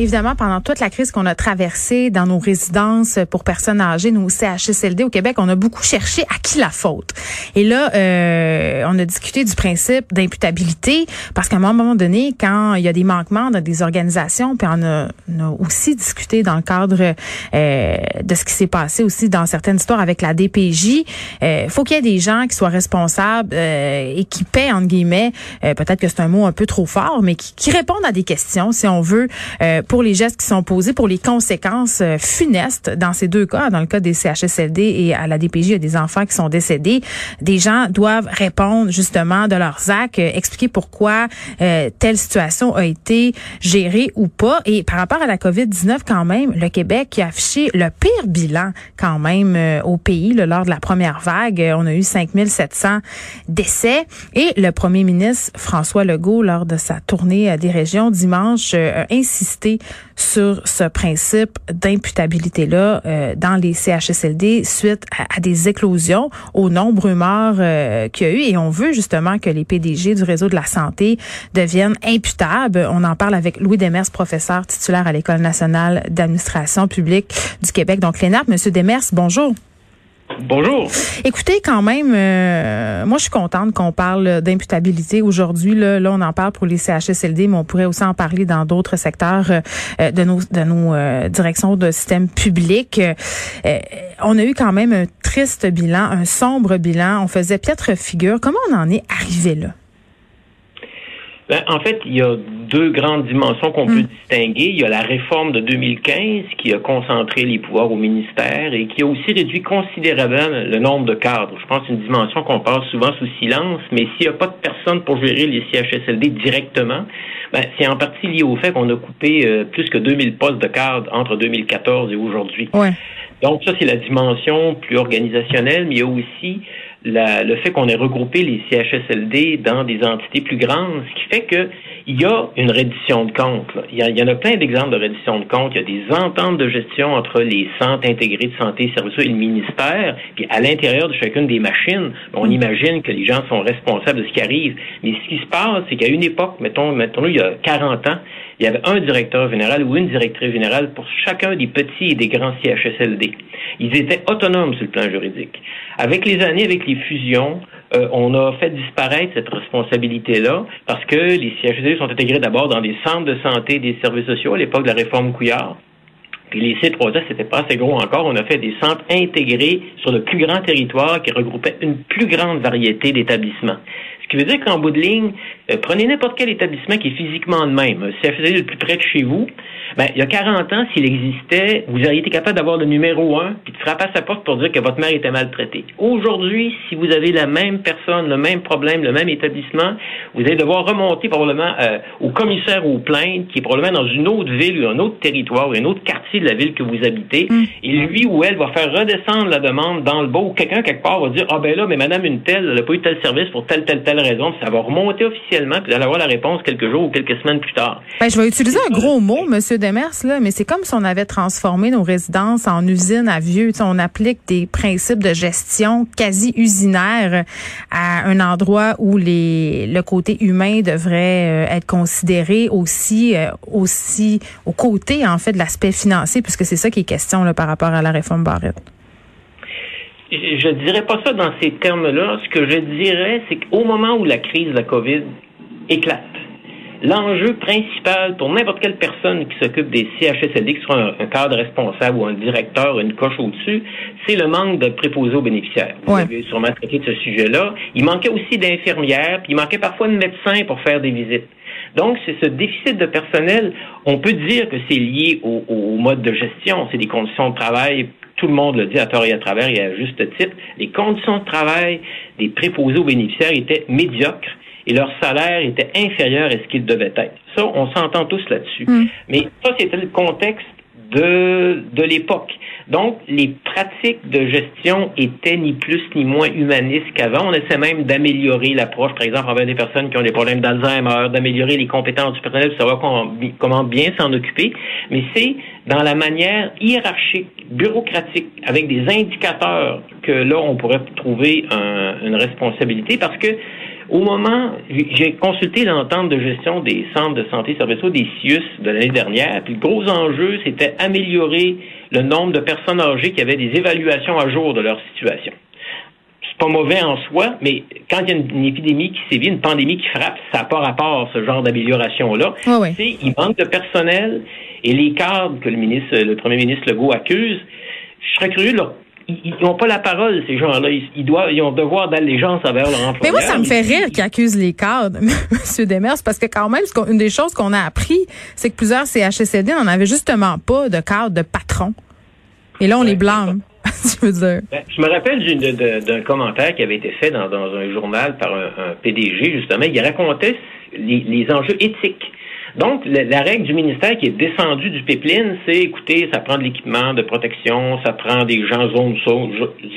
Évidemment, pendant toute la crise qu'on a traversée dans nos résidences pour personnes âgées, nos CHSLD au Québec, on a beaucoup cherché à qui la faute. Et là, euh, on a discuté du principe d'imputabilité parce qu'à un moment donné, quand il y a des manquements dans des organisations, puis on a, on a aussi discuté dans le cadre euh, de ce qui s'est passé aussi dans certaines histoires avec la DPJ, euh, faut qu'il y ait des gens qui soient responsables euh, et qui paient entre guillemets, euh, peut-être que c'est un mot un peu trop fort, mais qui, qui répondent à des questions, si on veut. Euh, pour les gestes qui sont posés, pour les conséquences euh, funestes dans ces deux cas, dans le cas des CHSLD et à la DPJ, il y a des enfants qui sont décédés. Des gens doivent répondre justement de leurs actes, euh, expliquer pourquoi euh, telle situation a été gérée ou pas. Et par rapport à la COVID-19, quand même, le Québec qui a affiché le pire bilan quand même au pays là, lors de la première vague. On a eu 5700 décès. Et le premier ministre François Legault, lors de sa tournée des régions dimanche, a insisté sur ce principe d'imputabilité-là euh, dans les CHSLD suite à, des éclosions, au nombre morts euh, qu'il y a eu. Et on veut justement que les PDG du réseau de la santé deviennent imputables. On en parle avec Louis Demers, professeur titulaire à l'École nationale d'administration publique du Québec. Donc, l'ENAP, Monsieur Demers, bonjour. Bonjour. Écoutez, quand même, euh, moi, je suis contente qu'on parle d'imputabilité aujourd'hui. Là, là, on en parle pour les CHSLD, mais on pourrait aussi en parler dans d'autres secteurs euh, de nos, de nos euh, directions de système public. on a eu quand même un triste bilan, un sombre bilan. On faisait piètre figure. Comment on en est arrivé là? Ben, en fait, il y a deux grandes dimensions qu'on peut mm. distinguer. Il y a la réforme de 2015 qui a concentré les pouvoirs au ministère et qui a aussi réduit considérablement le nombre de cadres. Je pense que c'est une dimension qu'on passe souvent sous silence, mais s'il n'y a pas de personne pour gérer les CHSLD directement, ben, c'est en partie lié au fait qu'on a coupé euh, plus que 2000 postes de cadres entre 2014 et aujourd'hui. Ouais. Donc ça, c'est la dimension plus organisationnelle, mais il y a aussi le fait qu'on ait regroupé les CHSLD dans des entités plus grandes, ce qui fait que il y a une reddition de comptes. Il, y en a plein d'exemples de reddition de comptes. Il y a des ententes de gestion entre les centres intégrés de santé et services et le ministère. Puis à l'intérieur de chacune des machines, on mm. imagine que les gens sont responsables de ce qui arrive. Mais ce qui se passe, c'est qu'à une époque, mettons, mettons-le, il y a 40 ans, il y avait un directeur général ou une directrice générale pour chacun des petits et des grands CHSLD. Ils étaient autonomes sur le plan juridique. Avec les années, avec euh, on a fait disparaître cette responsabilité-là parce que les CHSLD sont intégrés d'abord dans des centres de santé des services sociaux à l'époque de la réforme Couillard. Puis les C3S, c'était pas assez gros encore. On a fait des centres intégrés sur le plus grand territoire qui regroupait une plus grande variété d'établissements. Ce qui veut dire qu'en bout de ligne, euh, prenez n'importe quel établissement qui est physiquement le même, CFD le plus près de chez vous, ben, il y a 40 ans, s'il existait, vous auriez été capable d'avoir le numéro 1 puis de frapper à sa porte pour dire que votre mère était maltraitée. Aujourd'hui, si vous avez la même personne, le même problème, le même établissement, vous allez devoir remonter probablement euh, au commissaire ou aux plaintes, qui est probablement dans une autre ville ou un autre territoire, un autre quartier de la ville que vous habitez, mm. et lui ou elle va faire redescendre la demande dans le bas, ou quelqu'un quelque part va dire, ah ben là, mais madame une telle, elle n'a pas eu tel service pour telle, telle, telle raison, ça va remonter officiellement, puis vous allez avoir la réponse quelques jours ou quelques semaines plus tard. Ben, je vais utiliser un gros mot, monsieur Demers, là, mais c'est comme si on avait transformé nos résidences en usines à vieux. on applique des principes de gestion quasi usinaires à un endroit où les, le côté humain devrait euh, être considéré aussi, euh, aussi aux côtés, en fait, de l'aspect financier, puisque c'est ça qui est question là, par rapport à la réforme Barrette. Je dirais pas ça dans ces termes-là. Ce que je dirais, c'est qu'au moment où la crise de la COVID éclate, L'enjeu principal pour n'importe quelle personne qui s'occupe des CHSLD, qui soit un, cadre responsable ou un directeur, une coche au-dessus, c'est le manque de préposés aux bénéficiaires. Vous avez sûrement traité de ce sujet-là. Il manquait aussi d'infirmières, puis il manquait parfois de médecins pour faire des visites. Donc, c'est ce déficit de personnel, on peut dire que c'est lié au, au, mode de gestion, c'est des conditions de travail tout le monde le dit à tort et à travers et à juste titre, les conditions de travail des préposés aux bénéficiaires étaient médiocres et leur salaire était inférieur à ce qu'il devait être. Ça, on s'entend tous là-dessus. Mm. Mais ça, c'était le contexte de, de l'époque. Donc, les pratiques de gestion étaient ni plus ni moins humanistes qu'avant. On essaie même d'améliorer l'approche, par exemple, envers des personnes qui ont des problèmes d'Alzheimer, d'améliorer les compétences du personnel, de savoir comment, comment bien s'en occuper. Mais c'est dans la manière hiérarchique, bureaucratique, avec des indicateurs que là, on pourrait trouver une responsabilité parce que au moment, j'ai consulté l'entente de gestion des centres de santé services des CIUS de l'année dernière, puis le gros enjeu, c'était améliorer le nombre de personnes âgées qui avaient des évaluations à jour de leur situation. C'est pas mauvais en soi, mais quand il y a une, épidémie qui sévit, une pandémie qui frappe, ça n'a pas rapport ce genre d'amélioration-là. Il manque de personnel et les cadres que le ministre, le premier ministre Legault accuse, je serais curieux de leur ils n'ont pas la parole, ces gens-là. Ils, doivent, ils ont devoir d'allégeance envers leur employeur. Mais moi, ça me fait rire qu'ils accusent les cadres, M. Demers, parce que quand même, une des choses qu'on a appris, c'est que plusieurs CHSLD n'en avaient justement pas de cadre de patron. Et là, on les blâme. je veux dire. Ben, je me rappelle d'un commentaire qui avait été fait dans, un journal par un, PDG, justement. Il racontait les enjeux éthiques donc, la, règle du ministère qui est descendue du pipeline, c'est, écoutez, ça prend de l'équipement de protection, ça prend des gens zone,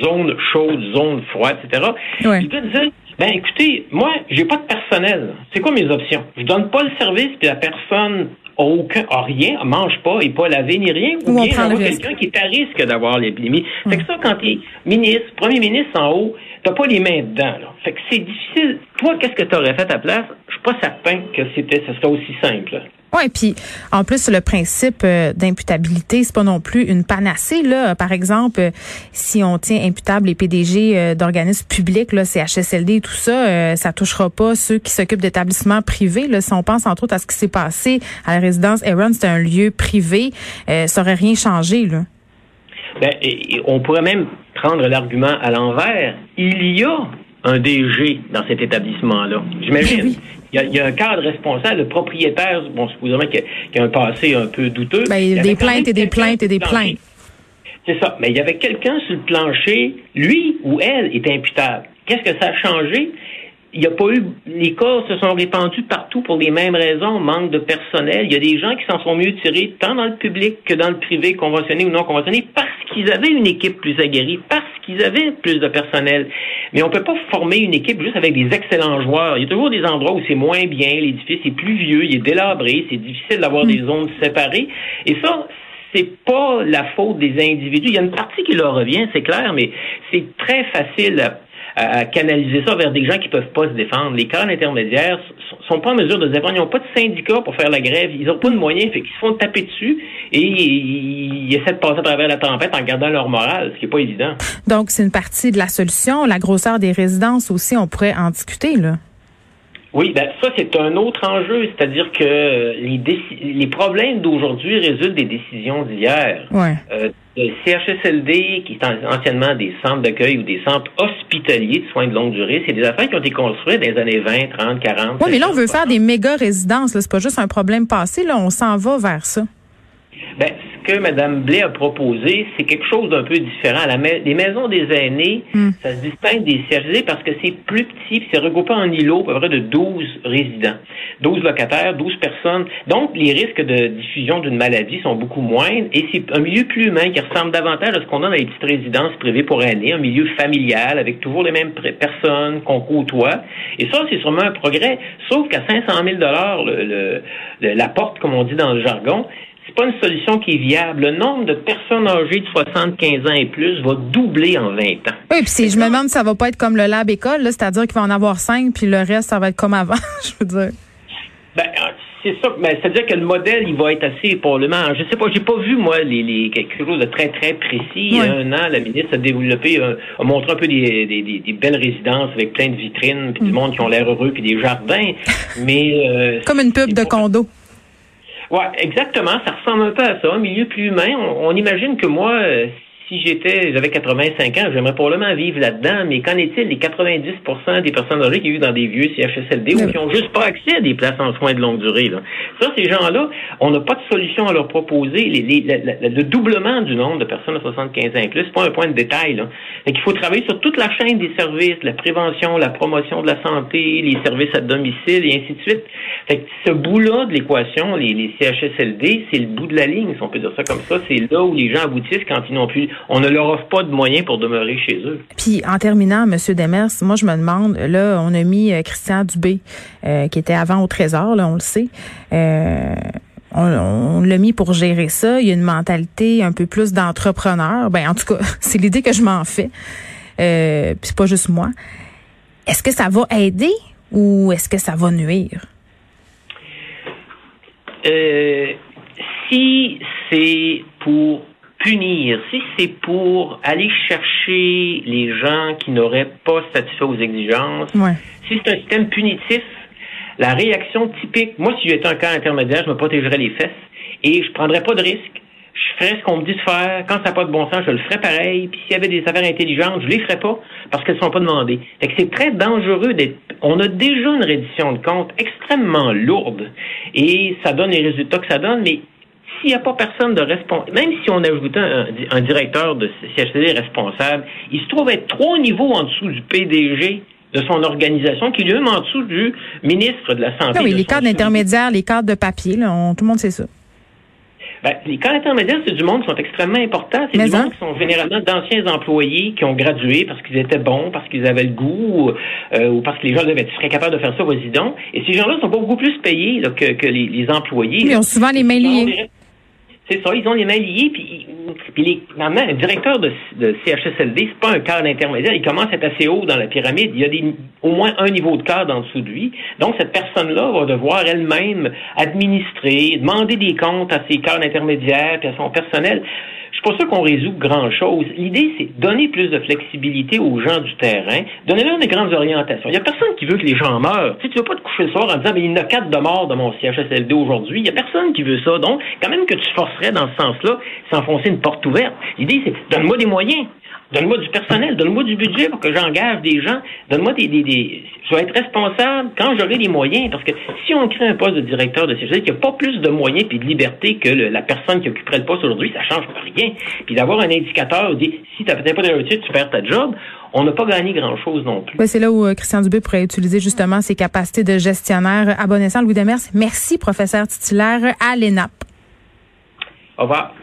zone chaude, zone froide, etc. Ouais. Il ben écoutez, moi, j'ai pas de personnel. C'est quoi mes options? Je donne pas le service, puis la personne a aucun, a rien, mange pas, et pas lavé ni rien, ou, bien bien quelqu'un qui est à risque d'avoir l'épidémie. C'est que ça, quand tu es ministre, premier ministre en haut, t'as pas les mains dedans. Là. Fait que c'est difficile. Toi, qu'est-ce que tu aurais fait à ta place? Je suis pas certain que c'était ce serait aussi simple. Oui, puis en plus le principe euh, d'imputabilité, c'est pas non plus une panacée là. Par exemple, euh, si on tient imputable les PDG euh, d'organismes publics, là, CHSLD et tout ça, ça touchera pas ceux qui s'occupent d'établissements privés. Là, si on pense entre autres à ce qui s'est passé à la résidence Aaron, c'était un lieu privé, ça aurait rien changé là. Ben, on pourrait même prendre l'argument à l'envers. Il y a un DG dans cet établissement-là. J'imagine. Il, y, a, un cadre responsable, le propriétaire, bon, supposément qu'il y, a un passé un peu douteux. Ben, il y a des plaintes et des plaintes et des plaintes. C'est ça. Mais il y avait quelqu'un sur le plancher, lui ou elle est imputable. Qu'est-ce que ça a changé? Il n'y a pas eu, les cas se sont répandus partout pour les mêmes raisons, manque de personnel. Il y a des gens qui s'en sont mieux tirés tant dans le public que dans le privé, conventionné ou non conventionné, parce qu'ils avaient une équipe plus aguerrie, parce qu'ils avaient plus de personnel. Mais on peut pas former une équipe juste avec des excellents joueurs. Il y a toujours des endroits où c'est moins bien, l'édifice est plus vieux, il est délabré, c'est difficile d'avoir des zones séparées. Et ça, c'est pas la faute des individus. Il y a une partie qui leur revient, c'est clair, mais c'est très facile à à, canaliser ça vers des gens qui peuvent pas se défendre. Les cadres intermédiaires sont pas en mesure de se défendre. Ils n'ont pas de syndicat pour faire la grève. Ils n'ont pas de moyens. Fait qu'ils se font taper dessus et ils, essaient de passer à travers la tempête en gardant leur morale, ce qui est pas évident. Donc, c'est une partie de la solution. La grosseur des résidences aussi, on pourrait en discuter, là. Oui, ben ça c'est un autre enjeu, c'est-à-dire que les, les problèmes d'aujourd'hui résultent des décisions d'hier. Ouais. Euh, le CHSLD, qui est anciennement des centres d'accueil ou des centres hospitaliers de soins de longue durée, c'est des affaires qui ont été construites dans les années 20, 30, 40. Oui, mais là, on veut faire des méga résidences. C'est pas juste un problème passé. Là, on s'en va vers ça. Ben, que Mme Blais a proposé, c'est quelque chose d'un peu différent. La les maisons des aînés, hmm. ça se distingue des CHSLD parce que c'est plus petit, c'est regroupé en îlots, à peu près de 12 résidents. 12 locataires, 12 personnes. Donc, les risques de diffusion d'une maladie sont beaucoup moindres et c'est un milieu plus humain qui ressemble davantage à ce qu'on a dans les petites résidences privées pour aînés, un milieu familial avec toujours les mêmes personnes qu'on côtoie. Et ça, c'est sûrement un progrès. Sauf qu'à 500 000 le, le, la porte, comme on dit dans le jargon, c'est pas une solution qui est viable. Le nombre de personnes âgées de 75 ans et plus va doubler en 20 ans. Oui, puis je me demande si ça va pas être comme le lab école, c'est-à-dire qu'il va en avoir cinq, puis le reste, ça va être comme avant, je veux dire. Ben, c'est ça, mais c'est-à-dire que le modèle, il va être assez probablement. Je sais pas, j'ai pas vu moi les, les quelque chose de très très précis. Il y a un an, la ministre a développé, a montré un peu des, des, belles résidences avec plein de vitrines, puis du mm. monde qui ont l'air heureux, puis des jardins. Mais euh, comme une pub de condo. Ouais, exactement. Ça ressemble un peu à ça, un milieu plus humain. On, imagine que moi, euh, si j'étais, j'avais 85 ans, j'aimerais probablement vivre là-dedans, mais qu'en est-il des 90% des personnes âgées qui vivent dans des vieux CHSLD ou qui ont juste pas accès à des places en soins de longue durée? Là? Ça, ces gens-là, on n'a pas de solution à leur proposer. le doublement du nombre de personnes de 75 ans et plus, c'est pas un point de détail. Là. il faut travailler sur toute la chaîne des services, la prévention, la promotion de la santé, les services à domicile et ainsi de suite. Fait ce bout-là de l'équation, les, les CHSLD, c'est le bout de la ligne, si on peut dire ça comme ça. C'est là où les gens aboutissent quand ils n'ont plus on ne leur offre pas de moyens pour demeurer chez eux. Puis en terminant, Monsieur Demers, moi je me demande, là, on a mis euh, Christian Dubé, euh, qui était avant au Trésor, là, on le sait. Euh, on, l'a mis pour gérer ça. Il y a une mentalité un peu plus d'entrepreneur. Ben, en tout cas, c'est l'idée que je m'en fais. euh, puis c'est pas juste moi. Est-ce que ça va aider ou est-ce que ça va nuire? Euh, si c'est pour punir, si c'est pour aller chercher les gens qui n'auraient pas satisfait aux exigences, si c'est un système punitif, la réaction typique, moi si j'étais un cas intermédiaire, je me protégerais les fesses et je prendrais pas de risque. Je ferais ce qu'on me dit de faire. Quand ça n'a pas de bon sens, je le ferais pareil. Puis s'il y avait des affaires intelligentes, je les ferais pas parce qu'elles ne sont pas demandées. Fait que c'est très dangereux d'être. On a déjà une reddition de compte extrêmement lourde et ça donne les résultats que ça donne, mais s'il n'y a pas personne de responsable, même si on ajoutait un, un directeur de CHCD responsable, il se trouve être trois niveaux en dessous du PDG de son organisation, qui est lui-même en dessous du ministre de la Santé. oui, les cadres intermédiaires, les cadres de papier, là, tout le monde sait ça. Ben, les cadres intermédiaires, c'est du monde qui sont extrêmement importants. C'est du hein? monde qui sont généralement d'anciens employés qui ont gradué parce qu'ils étaient bons, parce qu'ils avaient le goût, euh, ou parce que les gens devaient être capables de faire ça, vas-y donc. Et ces gens-là sont pas beaucoup plus payés que, que les, les, employés. Ils ont souvent les mains liées. C'est ça, ils ont les mains liées, puis, puis les, un directeur de, de CHSLD, c'est pas un cadre intermédiaire, il commence à être assez haut dans la pyramide, il y a des, au moins un niveau de cadre en dessous de lui. Donc, cette personne-là va devoir elle-même administrer, demander des comptes à ses cadres intermédiaires, puis à son personnel. Je suis pas sûr qu'on résout grand-chose. L'idée, c'est donner plus de flexibilité aux gens du terrain, donner-leur des grandes orientations. Il y a personne qui veut que les gens meurent. Tu sais, tu veux pas te coucher le soir en disant, mais il y en a quatre de morts dans mon CHSLD aujourd'hui. Il y a personne qui veut ça. Donc, quand même que tu forcerais dans ce sens-là, s'enfoncer une porte ouverte. L'idée, c'est, donne-moi des moyens. Donne-moi du personnel, donne-moi du budget pour que j'engage des gens. Donne-moi des, des, des, Je vais être responsable quand j'aurai les moyens. Parce que si on crée un poste de directeur de CHSLD qui n'a pas plus de moyens et de liberté que la personne qui occuperait le poste aujourd'hui, ça change rien. Puis d'avoir un indicateur dit si tu n'as pas de réussite, tu perds ta job. On n'a pas gagné grand-chose non plus. c'est là où euh, Christian Dubé pourrait utiliser justement ses capacités de gestionnaire. À Louis Demers, merci, professeur titulaire à l'ENAP. Au revoir.